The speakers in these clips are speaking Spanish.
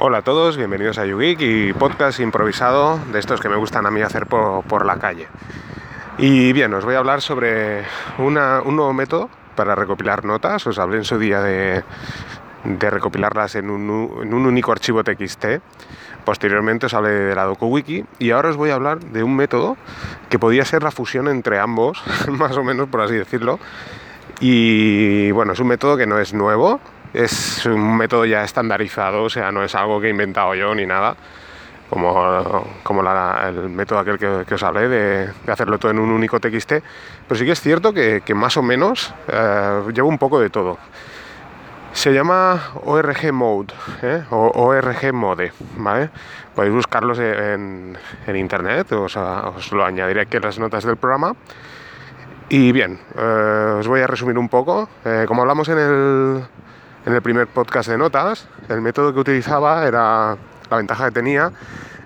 Hola a todos, bienvenidos a YouGeek y podcast improvisado de estos que me gustan a mí hacer por, la calle. Y bien, os voy a hablar sobre un nuevo método para recopilar notas. Os hablé en su día de, recopilarlas en un, único archivo TXT. Posteriormente os hablé de la DokuWiki y ahora os voy a hablar de un método que podía ser la fusión entre ambos, más o menos por así decirlo. Y bueno, es un método que no es nuevo, es un método ya estandarizado, o sea, no es algo que he inventado yo ni nada, como, como el método aquel que, os hablé de, hacerlo todo en un único TXT, pero sí que es cierto que, más o menos eh, llevo un poco de todo. Se llama ORG Mode ¿eh? o ORG Mode, ¿vale? Podéis buscarlos en, internet, os, os, lo añadiré aquí en las notas del programa. Y bien, eh, os voy a resumir un poco. como hablamos en el, en el primer podcast de notas, el método que utilizaba era, la ventaja que tenía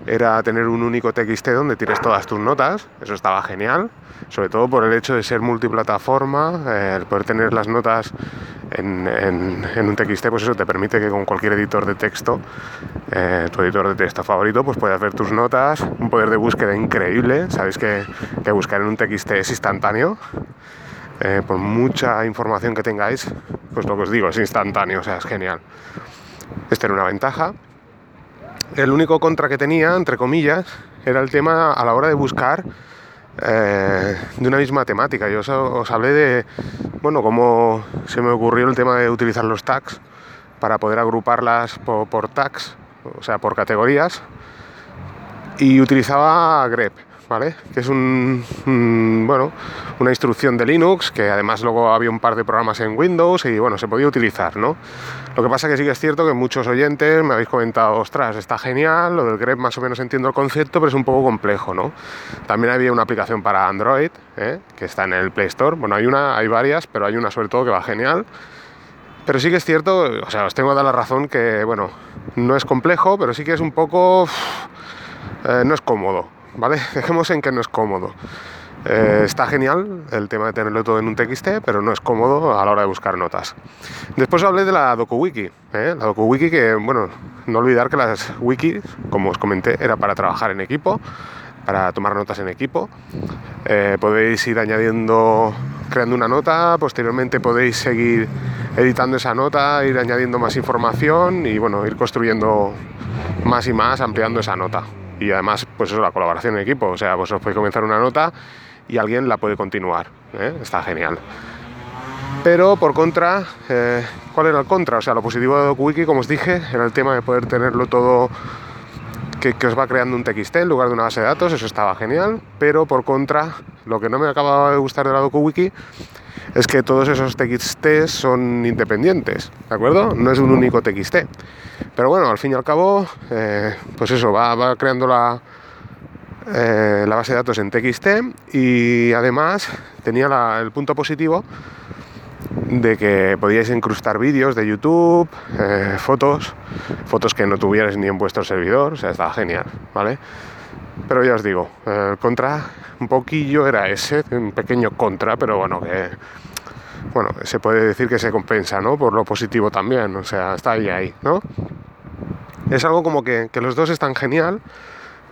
era tener un único TXT donde tienes todas tus notas, eso estaba genial, sobre todo por el hecho de ser multiplataforma, eh, el poder tener las notas en, un TXT, pues eso te permite que con cualquier editor de texto, eh, tu editor de texto favorito, pues puedas ver tus notas, un poder de búsqueda increíble, sabéis que, que buscar en un TXT es instantáneo, eh, por mucha información que tengáis, pues lo que os digo, es instantáneo, o sea, es genial. Esta era una ventaja. El único contra que tenía, entre comillas, era el tema a la hora de buscar eh, de una misma temática. Yo os, hablé de, bueno, cómo se me ocurrió el tema de utilizar los tags para poder agruparlas por, por tags, o sea, por categorías. Y utilizaba grep que es un, bueno, una instrucción de Linux, que además luego había un par de programas en Windows y bueno, se podía utilizar, ¿no? Lo que pasa que sí que es cierto que muchos oyentes me habéis comentado, ostras, está genial, lo del grep más o menos entiendo el concepto, pero es un poco complejo, ¿no? También había una aplicación para Android, ¿eh? que está en el Play Store. Bueno, hay una, hay varias, pero hay una sobre todo que va genial. Pero sí que es cierto, o sea, os tengo que dar la razón que, bueno, no es complejo, pero sí que es un poco... Eh, no es cómodo. ¿Vale? Dejemos en que no es cómodo. Eh, está genial el tema de tenerlo todo en un TXT, pero no es cómodo a la hora de buscar notas. Después hablé de la DokuWiki. ¿eh? La DokuWiki que, bueno, no olvidar que las wikis, como os comenté, era para trabajar en equipo, para tomar notas en equipo. Eh, podéis ir añadiendo, creando una nota, posteriormente podéis seguir editando esa nota, ir añadiendo más información y, bueno, ir construyendo más y más, ampliando esa nota y además, pues eso, la colaboración en equipo. O sea, vosotros podéis comenzar una nota y alguien la puede continuar. ¿eh? Está genial. Pero por contra, eh, ¿cuál era el contra? O sea, lo positivo de DocuWiki, como os dije, era el tema de poder tenerlo todo que, os va creando un TXT en lugar de una base de datos, eso estaba genial. Pero por contra, lo que no me acababa de gustar de la DocuWiki es que todos esos TXT son independientes, ¿de acuerdo? No es un único TXT. Pero bueno, al fin y al cabo, eh, pues eso, va, creando la, eh, la base de datos en TXT y además tenía el punto positivo de que podíais incrustar vídeos de YouTube, eh, fotos, fotos que no tuvierais ni en vuestro servidor, o sea, estaba genial, ¿vale? Pero ya os digo, el contra un poquillo era ese, un pequeño contra, pero bueno, que bueno, se puede decir que se compensa, ¿no? Por lo positivo también, o sea, está ahí, ahí, ¿no? Es algo como que, los dos están genial,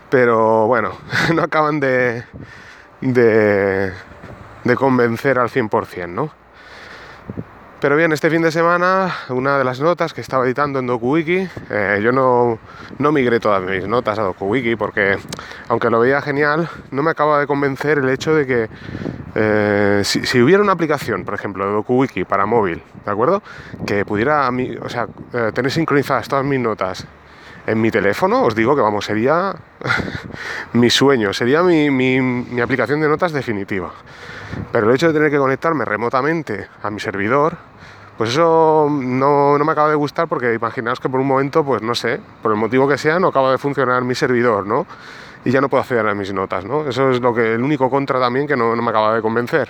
pero bueno, no acaban de, de, de convencer al 100%, ¿no? Pero bien, este fin de semana, una de las notas que estaba editando en DokuWiki, eh, yo no, no migré todas mis notas a DokuWiki porque, aunque lo veía genial, no me acaba de convencer el hecho de que eh, si, hubiera una aplicación, por ejemplo, de DokuWiki para móvil, ¿de acuerdo? Que pudiera, o sea, eh, tener sincronizadas todas mis notas en mi teléfono, os digo que vamos, sería mi sueño, sería mi, mi, mi, aplicación de notas definitiva. Pero el hecho de tener que conectarme remotamente a mi servidor, pues eso no, me acaba de gustar porque imaginaos que por un momento, pues no sé, por el motivo que sea, no acaba de funcionar mi servidor, ¿no? Y ya no puedo acceder a mis notas, ¿no? Eso es lo que, el único contra también que no, me acaba de convencer.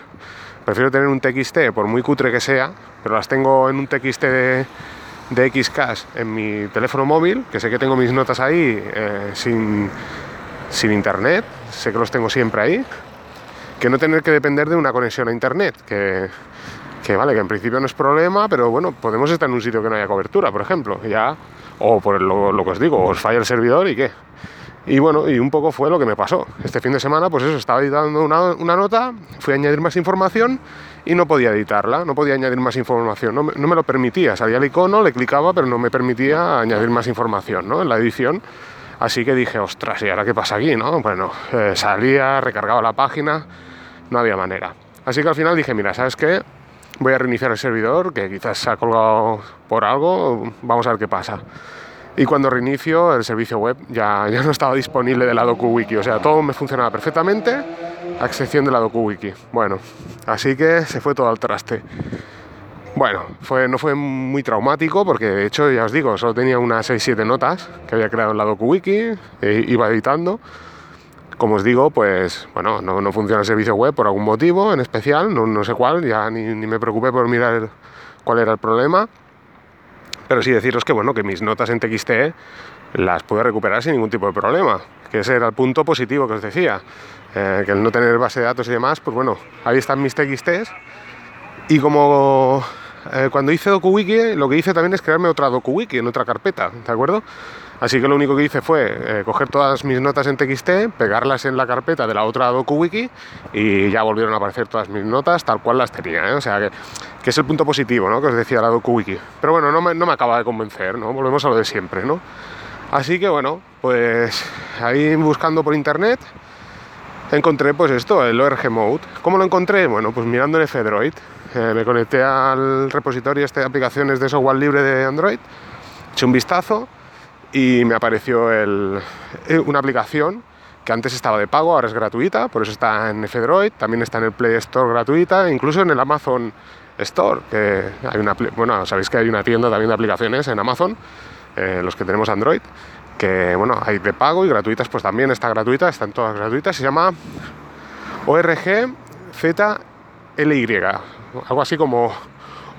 Prefiero tener un TXT, por muy cutre que sea, pero las tengo en un TXT de, de Xcash en mi teléfono móvil, que sé que tengo mis notas ahí eh, sin, sin internet, sé que los tengo siempre ahí, que no tener que depender de una conexión a internet, que que vale, que en principio no es problema, pero bueno, podemos estar en un sitio que no haya cobertura, por ejemplo. Ya o por lo, lo que os digo, os falla el servidor y qué. Y bueno, y un poco fue lo que me pasó. Este fin de semana, pues eso, estaba editando una, una nota, fui a añadir más información y no podía editarla, no podía añadir más información, no no me, lo permitía. Salía el icono, le clicaba, pero no me permitía añadir más información ¿no? en la edición. Así que dije, ostras, ¿y ahora qué pasa aquí? ¿no? Bueno, eh, salía, recargaba la página, no había manera. Así que al final dije, mira, ¿sabes qué? Voy a reiniciar el servidor, que quizás se ha colgado por algo, vamos a ver qué pasa y cuando reinicio el servicio web ya, ya no estaba disponible de la DocuWiki, o sea, todo me funcionaba perfectamente, a excepción de la DocuWiki. Bueno, así que se fue todo al traste. Bueno, fue, no fue muy traumático porque de hecho, ya os digo, solo tenía unas 6-7 notas que había creado en la DocuWiki, e iba editando. Como os digo, pues bueno, no, no, funciona el servicio web por algún motivo en especial, no, no sé cuál, ya ni, ni me preocupé por mirar cuál era el problema pero sí deciros que bueno, que mis notas en TXT las puedo recuperar sin ningún tipo de problema, que ese era el punto positivo que os decía, eh, que el no tener base de datos y demás, pues bueno, ahí están mis TXTs y como eh, cuando hice DocuWiki, lo que hice también es crearme otra DocuWiki en otra carpeta, ¿de acuerdo? Así que lo único que hice fue eh, coger todas mis notas en TXT, pegarlas en la carpeta de la otra DocuWiki y ya volvieron a aparecer todas mis notas tal cual las tenía. ¿eh? O sea que, que, es el punto positivo ¿no? que os decía la DocuWiki. Pero bueno, no me, no me acaba de convencer, ¿no? volvemos a lo de siempre. ¿no? Así que bueno, pues ahí buscando por internet encontré pues esto, el ORG Mode. ¿Cómo lo encontré? Bueno, pues mirando en F-Droid. Eh, me conecté al repositorio este de aplicaciones de software libre de Android, eché un vistazo y me apareció el, eh, una aplicación que antes estaba de pago, ahora es gratuita, por eso está en F-Droid, también está en el Play Store gratuita, incluso en el Amazon Store, que hay una, bueno, sabéis que hay una tienda también de aplicaciones en Amazon, eh, los que tenemos Android, que bueno, hay de pago y gratuitas, pues también está gratuita, están todas gratuitas, se llama ORG ZLY, algo así como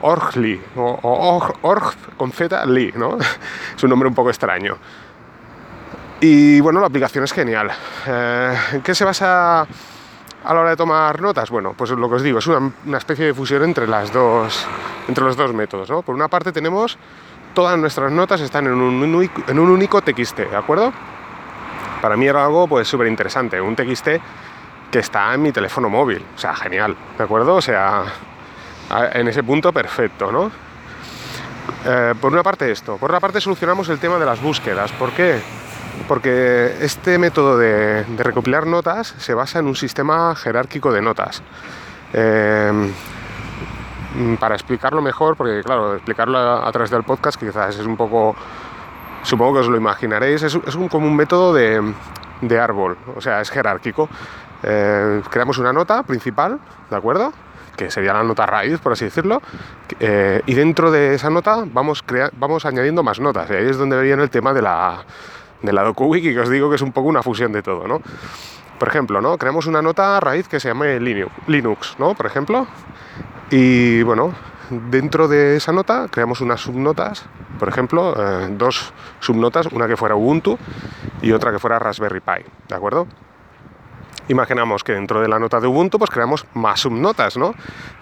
Orgli, o, o Org con Z Li, ¿no? es un nombre un poco extraño. Y bueno, la aplicación es genial. Eh, ¿En qué se basa a la hora de tomar notas? Bueno, pues lo que os digo, es una, una especie de fusión entre, las dos, entre los dos métodos. ¿no? Por una parte tenemos todas nuestras notas están en un en un único TXT, ¿de acuerdo? Para mí era algo pues súper interesante, un TXT que está en mi teléfono móvil, o sea, genial, ¿de acuerdo? O sea, en ese punto perfecto, ¿no? Eh, por una parte esto, por otra parte solucionamos el tema de las búsquedas. ¿Por qué? Porque este método de, recopilar notas se basa en un sistema jerárquico de notas. Eh, para explicarlo mejor, porque claro, explicarlo a, través del podcast quizás es un poco, supongo que os lo imaginaréis, es, un, como un método de, de, árbol, o sea, es jerárquico. Eh, creamos una nota principal, ¿de acuerdo? Que sería la nota raíz, por así decirlo, eh, y dentro de esa nota vamos, vamos añadiendo más notas, y ahí es donde viene el tema de la, de la DocuWiki, que os digo que es un poco una fusión de todo, ¿no? Por ejemplo, ¿no? Creamos una nota raíz que se llame Linux, ¿no? Por ejemplo, y bueno, dentro de esa nota creamos unas subnotas, por ejemplo, eh, dos subnotas, una que fuera Ubuntu y otra que fuera Raspberry Pi, ¿de acuerdo? Imaginamos que dentro de la nota de Ubuntu pues creamos más subnotas, ¿no?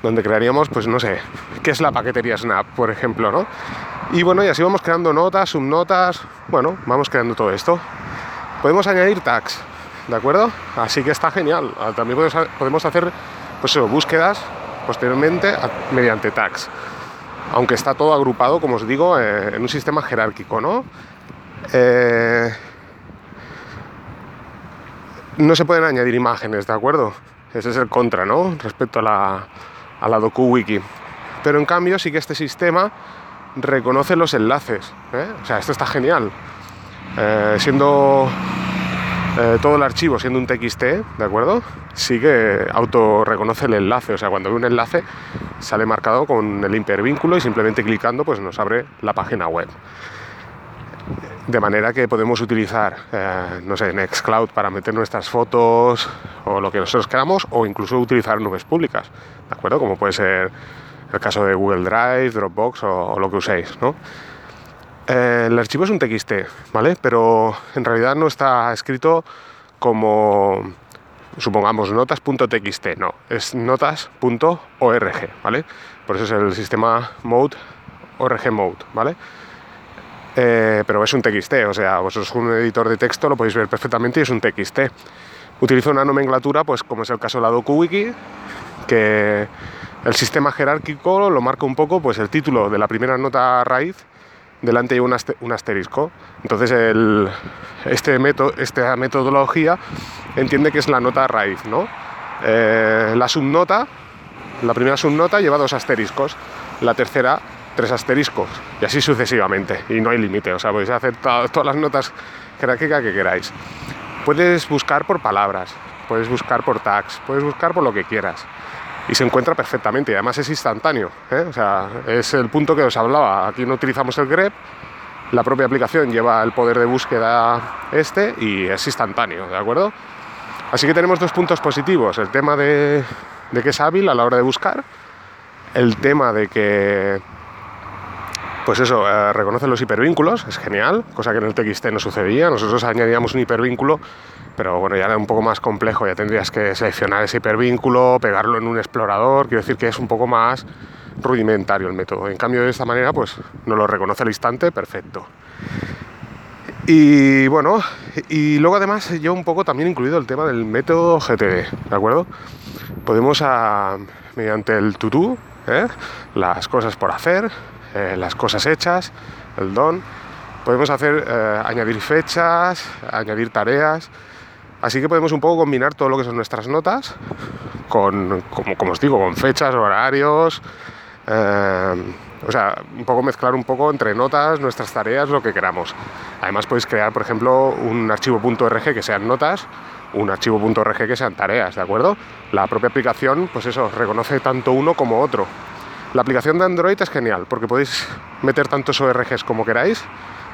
Donde crearíamos, pues no sé, qué es la paquetería Snap, por ejemplo, ¿no? Y bueno, y así vamos creando notas, subnotas, bueno, vamos creando todo esto. Podemos añadir tags, ¿de acuerdo? Así que está genial. Ah, también podemos hacer, pues eso, búsquedas posteriormente mediante tags. Aunque está todo agrupado, como os digo, eh, en un sistema jerárquico, ¿no? Eh, no se pueden añadir imágenes, ¿de acuerdo? Ese es el contra, ¿no? Respecto a la, a la DokuWiki. Pero en cambio sí que este sistema reconoce los enlaces. ¿eh? O sea, esto está genial. Eh, siendo eh, todo el archivo siendo un TXT, ¿de acuerdo? Sí que auto reconoce el enlace. O sea, cuando ve un enlace sale marcado con el hipervínculo y simplemente clicando pues nos abre la página web de manera que podemos utilizar, eh, no sé, Nextcloud para meter nuestras fotos o lo que nosotros queramos, o incluso utilizar nubes públicas, ¿de acuerdo? Como puede ser el caso de Google Drive, Dropbox o, o lo que uséis, ¿no? Eh, el archivo es un TXT, ¿vale? Pero en realidad no está escrito como, supongamos, notas.txt, no, es notas.org, ¿vale? Por eso es el sistema mode, org mode, ¿vale? Eh, pero es un TXT, o sea, vosotros un editor de texto lo podéis ver perfectamente y es un TXT. Utilizo una nomenclatura, pues como es el caso de la DokuWiki, que el sistema jerárquico lo marca un poco, pues el título de la primera nota raíz, delante hay un, asterisco. Entonces este método, esta metodología entiende que es la nota raíz, ¿no? Eh, la subnota, la primera subnota lleva dos asteriscos, la tercera tres asteriscos y así sucesivamente y no hay límite, o sea, podéis hacer todas las notas jerárquicas que queráis. Puedes buscar por palabras, puedes buscar por tags, puedes buscar por lo que quieras y se encuentra perfectamente y además es instantáneo, ¿eh? o sea, es el punto que os hablaba, aquí no utilizamos el grep, la propia aplicación lleva el poder de búsqueda este y es instantáneo, ¿de acuerdo? Así que tenemos dos puntos positivos, el tema de, de que es hábil a la hora de buscar, el tema de que pues eso, eh, reconoce los hipervínculos, es genial, cosa que en el TXT no sucedía. Nosotros añadíamos un hipervínculo, pero bueno, ya era un poco más complejo, ya tendrías que seleccionar ese hipervínculo, pegarlo en un explorador, quiero decir que es un poco más rudimentario el método. En cambio, de esta manera, pues no lo reconoce al instante, perfecto. Y bueno, y luego además yo un poco también incluido el tema del método GTD, ¿de acuerdo? Podemos, a, mediante el to ¿eh? las cosas por hacer, eh, las cosas hechas, el don. Podemos hacer, eh, añadir fechas, añadir tareas. Así que podemos un poco combinar todo lo que son nuestras notas con, como, os digo, con fechas, horarios. Eh, o sea, un poco mezclar un poco entre notas, nuestras tareas, lo que queramos. Además podéis crear, por ejemplo, un archivo .rg que sean notas, un archivo .rg que sean tareas, ¿de acuerdo? La propia aplicación, pues eso, reconoce tanto uno como otro. La aplicación de Android es genial porque podéis meter tantos ORGs como queráis,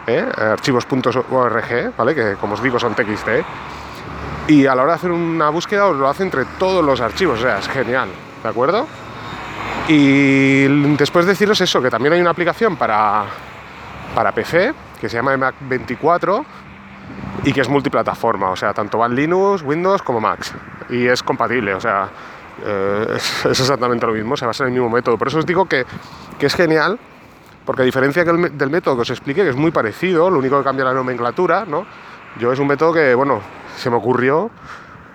¿eh? archivos.org, ¿vale? que como os digo son TXT, y a la hora de hacer una búsqueda os lo hace entre todos los archivos, o sea, es genial, ¿de acuerdo? Y después deciros eso, que también hay una aplicación para, para PC que se llama Mac 24 y que es multiplataforma, o sea, tanto va en Linux, Windows como Mac. Y es compatible, o sea, eh, es, exactamente lo mismo, se basa en el mismo método. Por eso os digo que, es genial, porque a diferencia del método que os expliqué, que es muy parecido, lo único que cambia la nomenclatura, ¿no? Yo es un método que, bueno, se me ocurrió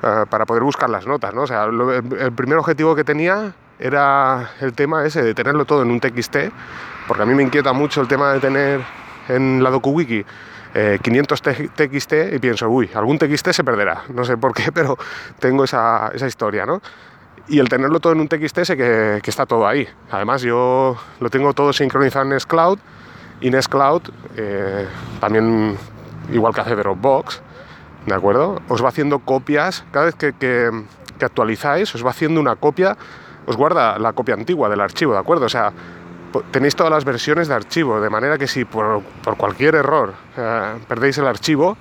eh, para poder buscar las notas, ¿no? O sea, el primer objetivo que tenía era el tema ese de tenerlo todo en un TXT, porque a mí me inquieta mucho el tema de tener en la DokuWiki 500 eh, TXT y pienso, uy, algún TXT se perderá, no sé por qué, pero tengo esa, esa historia, ¿no? Y el tenerlo todo en un TXT sé que, que, está todo ahí. Además yo lo tengo todo sincronizado en Nextcloud y Nextcloud eh, también, igual que hace Dropbox, ¿de acuerdo? Os va haciendo copias, cada vez que, que, actualizáis os va haciendo una copia, os guarda la copia antigua del archivo, ¿de acuerdo? O sea, tenéis todas las versiones de archivo, de manera que si por, por cualquier error eh, perdéis el archivo,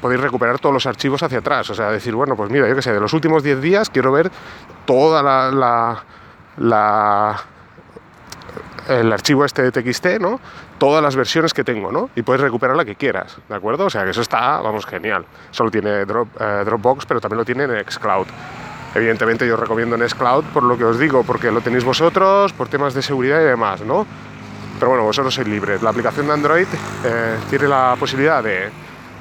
podéis recuperar todos los archivos hacia atrás. O sea, decir, bueno, pues mira, yo qué sé, de los últimos 10 días quiero ver toda la, el archivo este de TXT, ¿no? Todas las versiones que tengo, ¿no? Y puedes recuperar la que quieras, ¿de acuerdo? O sea, que eso está, vamos, genial. Solo tiene eh, Dropbox, pero también lo tiene en Xcloud. Evidentemente yo recomiendo Nextcloud por lo que os digo, porque lo tenéis vosotros, por temas de seguridad y demás, ¿no? Pero bueno, vosotros sois libres. La aplicación de Android eh, tiene la posibilidad de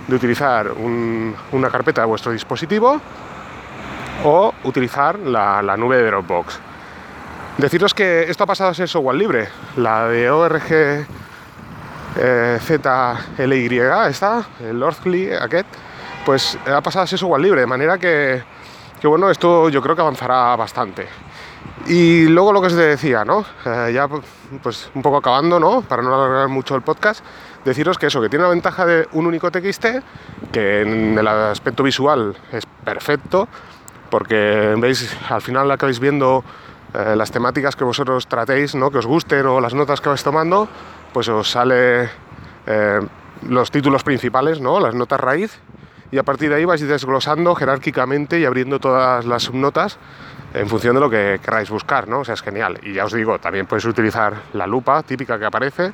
de utilizar una carpeta de vuestro dispositivo o utilizar la, nube de Dropbox. Deciros que esto ha pasado a ser software libre. La de ORG eh, ZLY, esta, el Earthly, aquest, pues ha pasado a ser software libre, de manera que, que, bueno, esto yo creo que avanzará bastante. Y luego lo que os decía, ¿no? Eh, ya pues un poco acabando, ¿no? Para no alargar mucho el podcast, deciros que eso, que tiene la ventaja de un único TXT, que en el aspecto visual es perfecto, porque veis, al final acabáis viendo eh, las temáticas que vosotros tratéis, ¿no? que os gusten o las notas que vais tomando, pues os sale eh, los títulos principales, ¿no? las notas raíz, y a partir de ahí vais desglosando jerárquicamente y abriendo todas las subnotas en función de lo que queráis buscar, ¿no? O sea, es genial. Y ya os digo, también podéis utilizar la lupa típica que aparece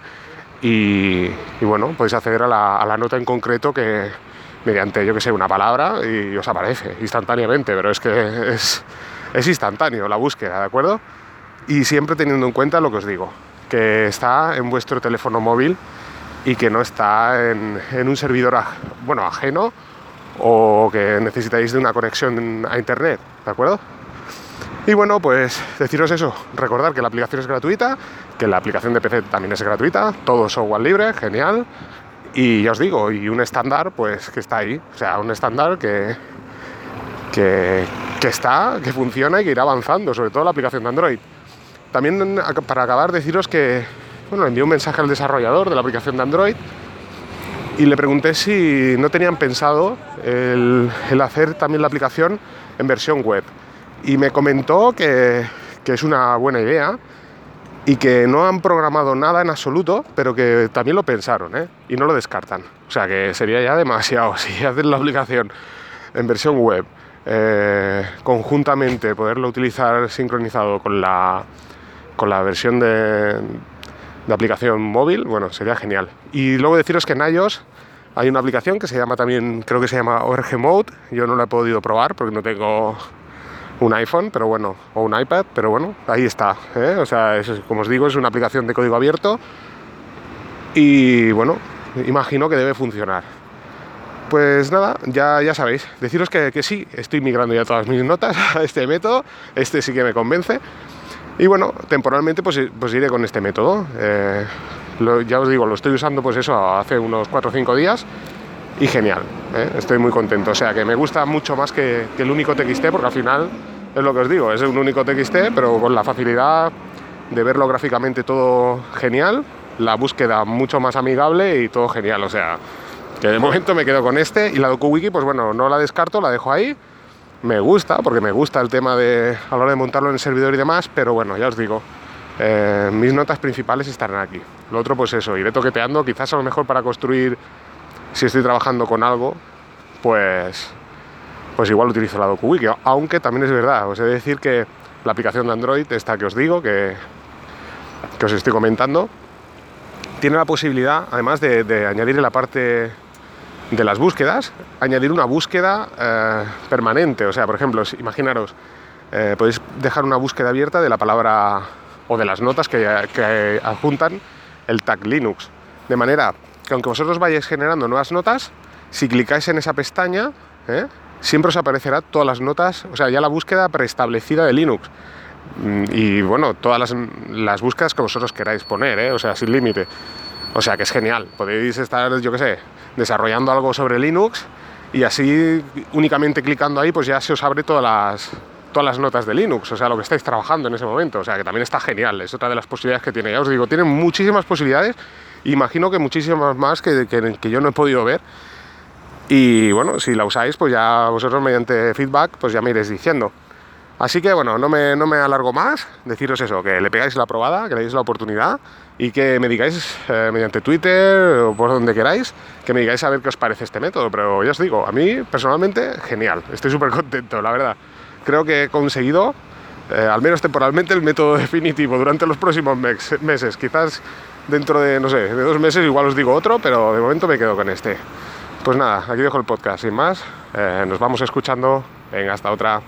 y, bueno, podéis acceder a la, nota en concreto que mediante, yo que sé, una palabra y os aparece instantáneamente, pero es que es, instantáneo la búsqueda, ¿de acuerdo? Y siempre teniendo en cuenta lo que os digo, que está en vuestro teléfono móvil y que no está en, un servidor bueno, ajeno o que necesitáis de una conexión a internet, ¿de acuerdo? Y bueno, pues deciros eso, recordar que la aplicación es gratuita, que la aplicación de PC también es gratuita, todo software libre, genial. Y ya os digo, y un estándar pues que está ahí, o sea, un estándar que, que, está, que funciona y que irá avanzando, sobre todo la aplicación de Android. También para acabar deciros que, bueno, envié un mensaje al desarrollador de la aplicación de Android y le pregunté si no tenían pensado el, hacer también la aplicación en versión web. Y me comentó que, que, es una buena idea y que no han programado nada en absoluto, pero que también lo pensaron ¿eh? y no lo descartan. O sea que sería ya demasiado si hacen la aplicación en versión web. Eh, conjuntamente poderlo utilizar sincronizado con la, con la versión de, de aplicación móvil, bueno, sería genial. Y luego deciros que en iOS hay una aplicación que se llama también, creo que se llama Org Mode, yo no la he podido probar porque no tengo un iPhone, pero bueno, o un iPad, pero bueno, ahí está. ¿eh? O sea, como os digo, es una aplicación de código abierto y bueno, imagino que debe funcionar. Pues nada, ya, ya sabéis, deciros que, que sí, estoy migrando ya todas mis notas a este método, este sí que me convence. Y bueno, temporalmente pues, pues iré con este método. Eh, ya os digo, lo estoy usando pues eso hace unos 4 o 5 días y genial, ¿eh? estoy muy contento. O sea que me gusta mucho más que, el único TXT porque al final es lo que os digo, es un único TXT pero con la facilidad de verlo gráficamente todo genial, la búsqueda mucho más amigable y todo genial. O sea que de momento me quedo con este y la DokuWiki pues bueno, no la descarto, la dejo ahí me gusta, porque me gusta el tema de a la hora de montarlo en el servidor y demás, pero bueno, ya os digo, eh, mis notas principales estarán aquí. Lo otro, pues eso, iré toqueteando, quizás a lo mejor para construir, si estoy trabajando con algo, pues, pues igual utilizo la DokuWiki, aunque también es verdad, os he de decir que la aplicación de Android, esta que os digo, que, que os estoy comentando, tiene la posibilidad, además de, añadir en la parte de las búsquedas, añadir una búsqueda eh, permanente. O sea, por ejemplo, imaginaros, eh, podéis dejar una búsqueda abierta de la palabra o de las notas que, adjuntan el tag Linux. De manera que aunque vosotros vayáis generando nuevas notas, si clicáis en esa pestaña, ¿eh? Siempre os aparecerá todas las notas, o sea, ya la búsqueda preestablecida de Linux. Mm, y bueno, todas las, las búsquedas que vosotros queráis poner, o sea, sin límite. O sea que es genial. Podéis estar, yo qué sé, desarrollando algo sobre Linux y así únicamente clicando ahí pues ya se os abre todas las, todas las notas de Linux, o sea, lo que estáis trabajando en ese momento. O sea, que también está genial, es otra de las posibilidades que tiene. Ya os digo, tiene muchísimas posibilidades, imagino que muchísimas más que, que, yo no he podido ver. Y bueno, si la usáis, pues ya vosotros mediante feedback, pues ya me iréis diciendo. Así que bueno, no me, no me alargo más, deciros eso, que le pegáis la probada, que le deis la oportunidad y que me digáis eh, mediante Twitter o por donde queráis, que me digáis a ver qué os parece este método. Pero ya os digo, a mí personalmente genial, estoy súper contento, la verdad. Creo que he conseguido, eh, al menos temporalmente, el método definitivo durante los próximos meses. Quizás dentro de, no sé, de dos meses igual os digo otro, pero de momento me quedo con este. Pues nada, aquí dejo el podcast, sin más. Eh, nos vamos escuchando. Venga, hasta otra.